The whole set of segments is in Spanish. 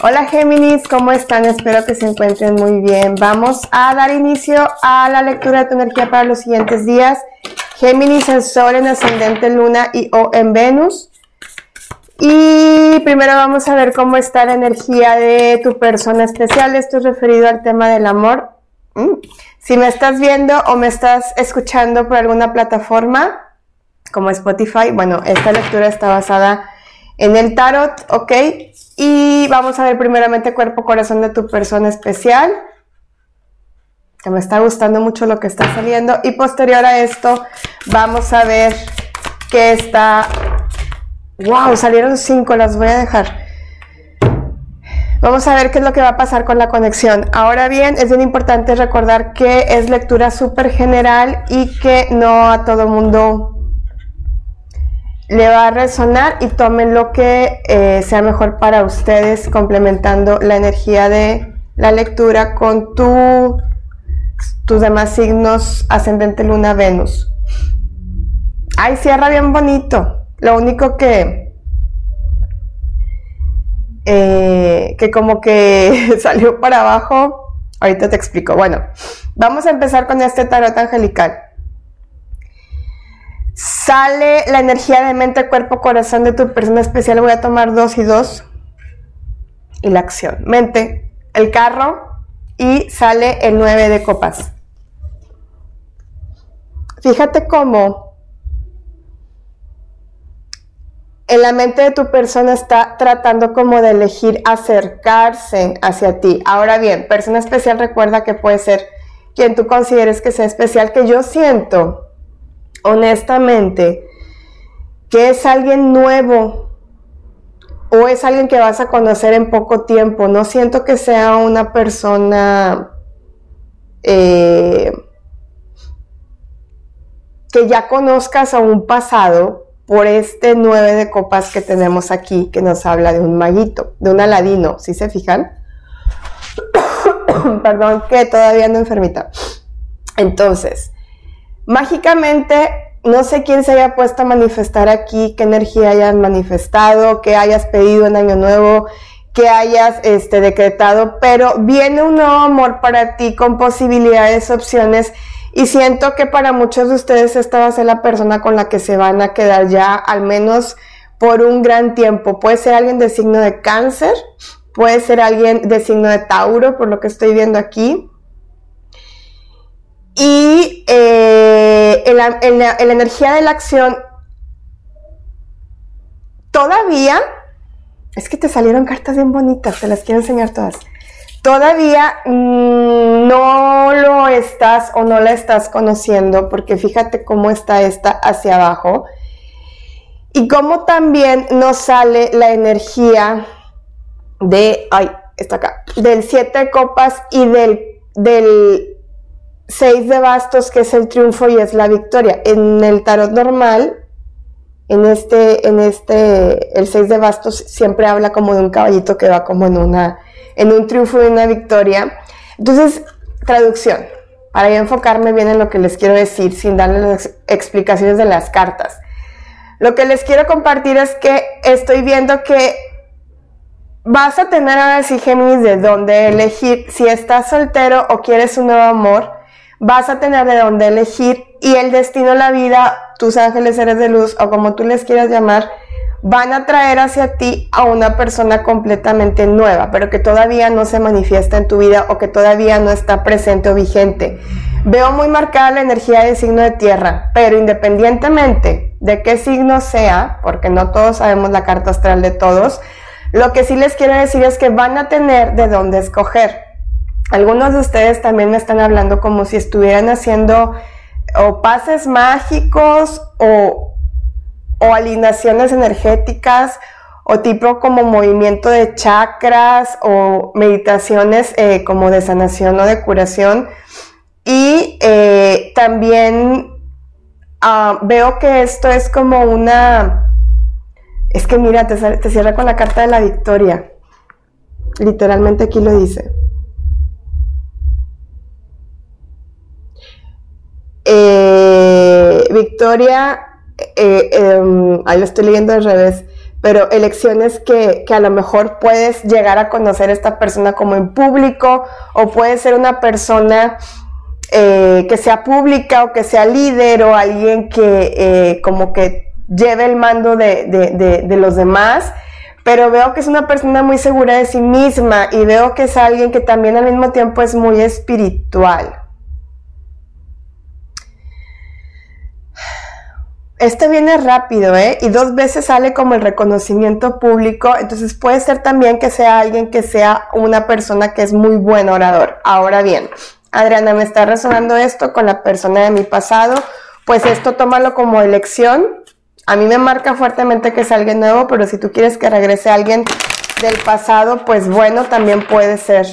Hola Géminis, ¿cómo están? Espero que se encuentren muy bien. Vamos a dar inicio a la lectura de tu energía para los siguientes días. Géminis en Sol, en Ascendente, Luna y O en Venus. Y primero vamos a ver cómo está la energía de tu persona especial. Esto es referido al tema del amor. Mm. Si me estás viendo o me estás escuchando por alguna plataforma como Spotify, bueno, esta lectura está basada en el tarot, ¿ok? Y vamos a ver primeramente cuerpo, corazón de tu persona especial. Que me está gustando mucho lo que está saliendo. Y posterior a esto, vamos a ver qué está... ¡Wow! Salieron cinco, las voy a dejar. Vamos a ver qué es lo que va a pasar con la conexión. Ahora bien, es bien importante recordar que es lectura súper general y que no a todo mundo le va a resonar y tomen lo que eh, sea mejor para ustedes, complementando la energía de la lectura con tu, tus demás signos ascendente luna Venus. Ay, cierra bien bonito. Lo único que, eh, que como que salió para abajo, ahorita te explico. Bueno, vamos a empezar con este tarot angelical. Sale la energía de mente, cuerpo, corazón de tu persona especial. Voy a tomar dos y dos. Y la acción. Mente, el carro y sale el 9 de copas. Fíjate cómo en la mente de tu persona está tratando como de elegir acercarse hacia ti. Ahora bien, persona especial recuerda que puede ser quien tú consideres que sea especial, que yo siento honestamente, que es alguien nuevo o es alguien que vas a conocer en poco tiempo. No siento que sea una persona eh, que ya conozcas a un pasado por este nueve de copas que tenemos aquí, que nos habla de un maguito, de un aladino, ¿sí se fijan? Perdón, que todavía no enfermita. Entonces, Mágicamente, no sé quién se haya puesto a manifestar aquí, qué energía hayas manifestado, qué hayas pedido en Año Nuevo, qué hayas este, decretado, pero viene un nuevo amor para ti con posibilidades, opciones. Y siento que para muchos de ustedes esta va a ser la persona con la que se van a quedar ya al menos por un gran tiempo. Puede ser alguien de signo de cáncer, puede ser alguien de signo de Tauro, por lo que estoy viendo aquí. Y eh, en, la, energía de la acción, todavía, es que te salieron cartas bien bonitas, te las quiero enseñar todas. Todavía mm, no lo estás o no la estás conociendo, porque fíjate cómo está esta hacia abajo. Y cómo también nos sale la energía de, ay, está acá, del siete copas y del, del seis de bastos, que es el triunfo y es la victoria. En el tarot normal, en este, en este, el seis de bastos siempre habla como de un caballito que va como en una, en un triunfo y una victoria. Entonces, traducción, para ya enfocarme bien en lo que les quiero decir, sin darles las explicaciones de las cartas. Lo que les quiero compartir es que estoy viendo que vas a tener ahora sí, Géminis, de dónde elegir. Si estás soltero o quieres un nuevo amor, vas a tener de dónde elegir y el destino, la vida, tus ángeles, seres de luz o como tú les quieras llamar, van a traer hacia ti a una persona completamente nueva, pero que todavía no se manifiesta en tu vida o que todavía no está presente o vigente. Veo muy marcada la energía de signo de tierra, pero independientemente de qué signo sea, porque no todos sabemos la carta astral de todos, lo que sí les quiero decir es que van a tener de dónde escoger. Algunos de ustedes también me están hablando como si estuvieran haciendo o pases mágicos o, alineaciones energéticas o tipo como movimiento de chakras o meditaciones eh, como de sanación o de curación. Y eh, también ah, veo que esto es como una... Es que mira, te, te cierra con la carta de la victoria. Literalmente aquí lo dice. Eh, Victoria, eh, em, ahí lo estoy leyendo al revés. pero elecciones que, que, a lo mejor puedes llegar a conocer a esta persona como en público o puede ser una persona eh, que sea pública o que sea líder o alguien que eh, como que lleve el mando de, de, de, los demás, pero veo que es una persona muy segura de sí misma y veo que es alguien que también al mismo tiempo es muy espiritual. Este viene rápido, ¿eh? Y dos veces sale como el reconocimiento público, entonces puede ser también que sea alguien que sea una persona que es muy buen orador. Ahora bien, Adriana, me está resonando esto con la persona de mi pasado, pues esto tómalo como elección. A mí me marca fuertemente que es alguien nuevo, pero si tú quieres que regrese alguien del pasado, pues bueno, también puede ser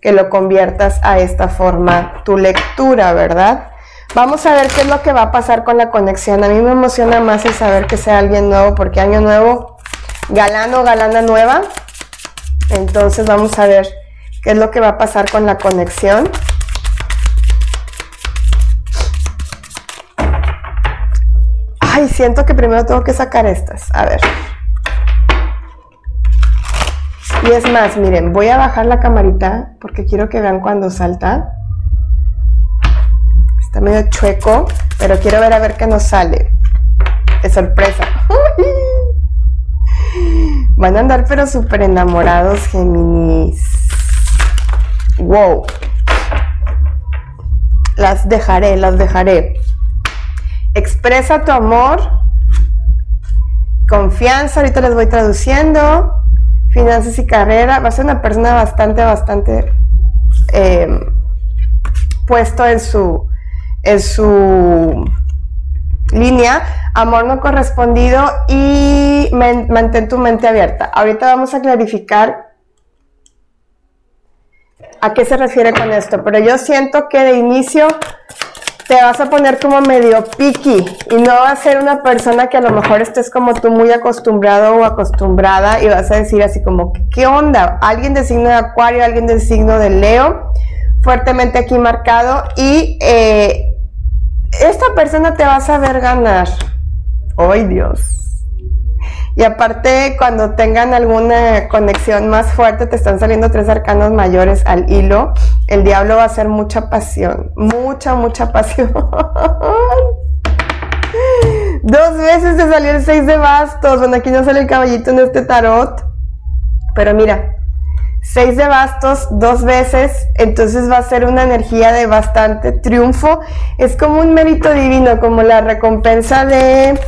que lo conviertas a esta forma tu lectura, ¿verdad? Vamos a ver qué es lo que va a pasar con la conexión. A mí me emociona más el saber que sea alguien nuevo, porque año nuevo, galano, galana nueva. Entonces vamos a ver qué es lo que va a pasar con la conexión. Ay, siento que primero tengo que sacar estas. A ver. Y es más, miren, voy a bajar la camarita porque quiero que vean cuando salta. Está medio chueco, pero quiero ver a ver qué nos sale. De sorpresa. Van a andar pero súper enamorados, Géminis. Wow. Las dejaré, las dejaré. Expresa tu amor, confianza, ahorita les voy traduciendo, finanzas y carrera. Va a ser una persona bastante, bastante em, puesto en su, en su línea, amor no correspondido y mantén tu mente abierta. Ahorita vamos a clarificar a qué se refiere con esto, pero yo siento que de inicio te vas a poner como medio picky y no va a ser una persona que a lo mejor estés como tú muy acostumbrado o acostumbrada y vas a decir así como, ¿qué onda? Alguien de signo de acuario, alguien de signo de Leo, fuertemente aquí marcado y eh, esta persona te va a saber ganar. ¡Ay Dios! Y aparte, cuando tengan alguna conexión más fuerte, te están saliendo tres arcanos mayores al hilo. El diablo va a ser mucha pasión, mucha, mucha pasión. Dos veces te salió el seis de bastos. Bueno, aquí no sale el caballito en este tarot. Pero mira, seis de bastos dos veces, entonces va a ser una energía de bastante triunfo. Es como un mérito divino, como la recompensa de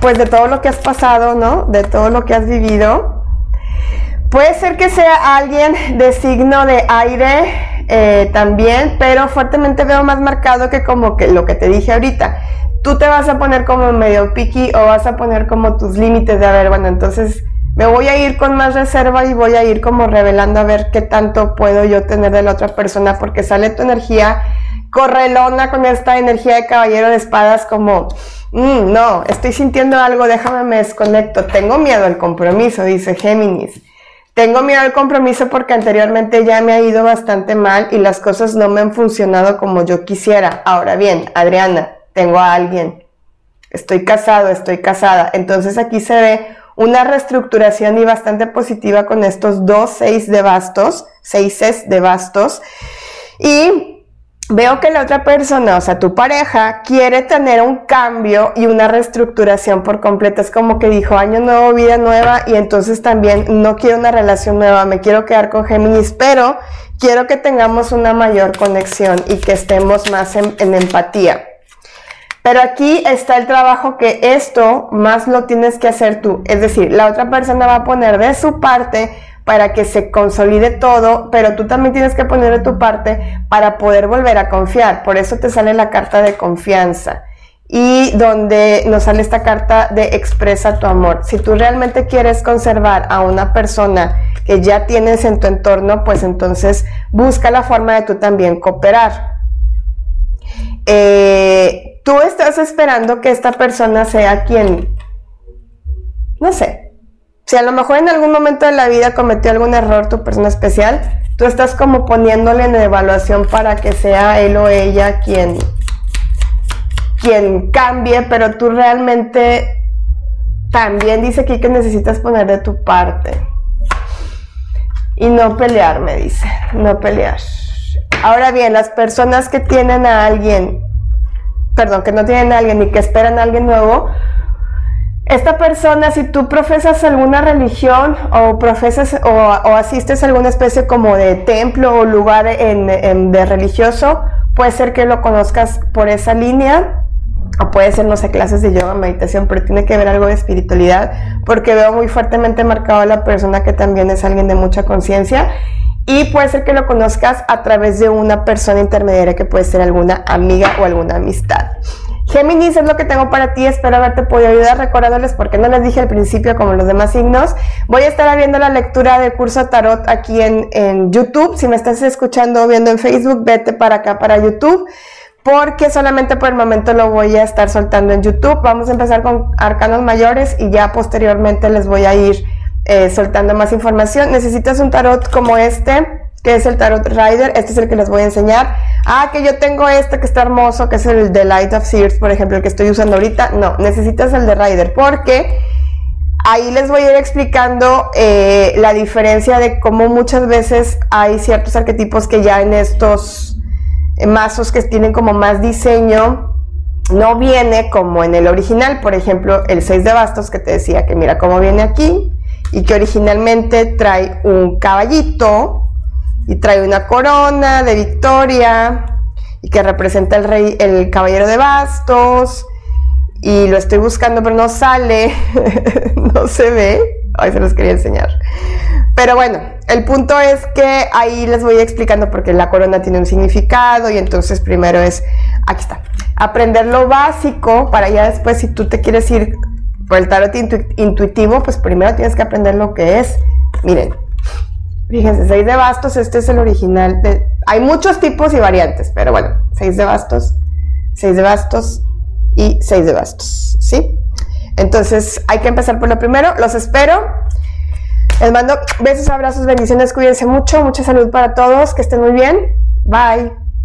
pues de todo lo que has pasado, ¿no? De todo lo que has vivido. Puede ser que sea alguien de signo de aire eh, también, pero fuertemente veo más marcado que como que lo que te dije ahorita. Tú te vas a poner como medio picky o vas a poner como tus límites de, a ver, bueno, entonces me voy a ir con más reserva y voy a ir como revelando a ver qué tanto puedo yo tener de la otra persona porque sale tu energía correlona con esta energía de caballero de espadas como Mm, no, estoy sintiendo algo, déjame me desconecto. Tengo miedo al compromiso, dice Géminis. Tengo miedo al compromiso porque anteriormente ya me ha ido bastante mal y las cosas no me han funcionado como yo quisiera. Ahora bien, Adriana, tengo a alguien. Estoy casado, estoy casada. Entonces aquí se ve una reestructuración y bastante positiva con estos dos seis de bastos, seises de bastos. Y veo que la otra persona, o sea, tu pareja, quiere tener un cambio y una reestructuración por completo. Es como que dijo año nuevo, vida nueva, y entonces también no quiero una relación nueva, me quiero quedar con Géminis, pero quiero que tengamos una mayor conexión y que estemos más en, en empatía. Pero aquí está el trabajo que esto más lo tienes que hacer tú. Es decir, la otra persona va a poner de su parte para que se consolide todo, pero tú también tienes que poner de tu parte para poder volver a confiar. Por eso te sale la carta de confianza y donde nos sale esta carta de expresa tu amor. Si tú realmente quieres conservar a una persona que ya tienes en tu entorno, pues entonces busca la forma de tú también cooperar. Eh, tú estás esperando que esta persona sea quien, no sé, si a lo mejor en algún momento de la vida cometió algún error tu persona especial, tú estás como poniéndole en evaluación para que sea él o ella quien, quien cambie, pero tú realmente también dice aquí que necesitas poner de tu parte. Y no pelear, me dice, no pelear. Ahora bien, las personas que tienen a alguien, perdón, que no tienen a alguien ni que esperan a alguien nuevo, esta persona, si tú profesas alguna religión o profesas o, asistes a alguna especie como de templo o lugar de religioso, puede ser que lo conozcas por esa línea o puede ser, no sé, clases de yoga, meditación, pero tiene que ver algo de espiritualidad, porque veo muy fuertemente marcado a la persona que también es alguien de mucha conciencia. Y puede ser que lo conozcas a través de una persona intermediaria que puede ser alguna amiga o alguna amistad. Géminis es lo que tengo para ti, espero haberte podido ayudar recordándoles porque no les dije al principio como los demás signos. Voy a estar abriendo la lectura del curso Tarot aquí en, en YouTube. Si me estás escuchando o viendo en Facebook, vete para acá, para YouTube porque solamente por el momento lo voy a estar soltando en YouTube. Vamos a empezar con arcanos mayores y ya posteriormente les voy a ir eh, soltando más información. Necesitas un tarot como este, que es el tarot Rider. Este es el que les voy a enseñar. Ah, que yo tengo este que está hermoso, que es el de Light of Sears, por ejemplo, el que estoy usando ahorita. No, necesitas el de Rider porque ahí les voy a ir explicando eh, la diferencia de cómo muchas veces hay ciertos arquetipos que ya en estos mazos que tienen como más diseño, no viene como en el original, por ejemplo, el 6 de bastos que te decía que mira cómo viene aquí y que originalmente trae un caballito y trae una corona de victoria y que representa el rey, el caballero de bastos y lo estoy buscando pero no sale, no se ve, ahí se los quería enseñar. Pero bueno, el punto es que ahí les voy explicando porque la corona tiene un significado y entonces primero es, aquí está, aprender lo básico para ya después si tú te quieres ir por el tarot intuitivo, pues primero tienes que aprender lo que es. Miren, fíjense, 6 de bastos, este es el original. Hay muchos tipos y variantes, pero bueno, 6 de bastos, 6 de bastos y 6 de bastos, ¿sí? Entonces hay que empezar por lo primero, los espero. Les mando besos, abrazos, bendiciones, cuídense mucho, mucha salud para todos, que estén muy bien. Bye.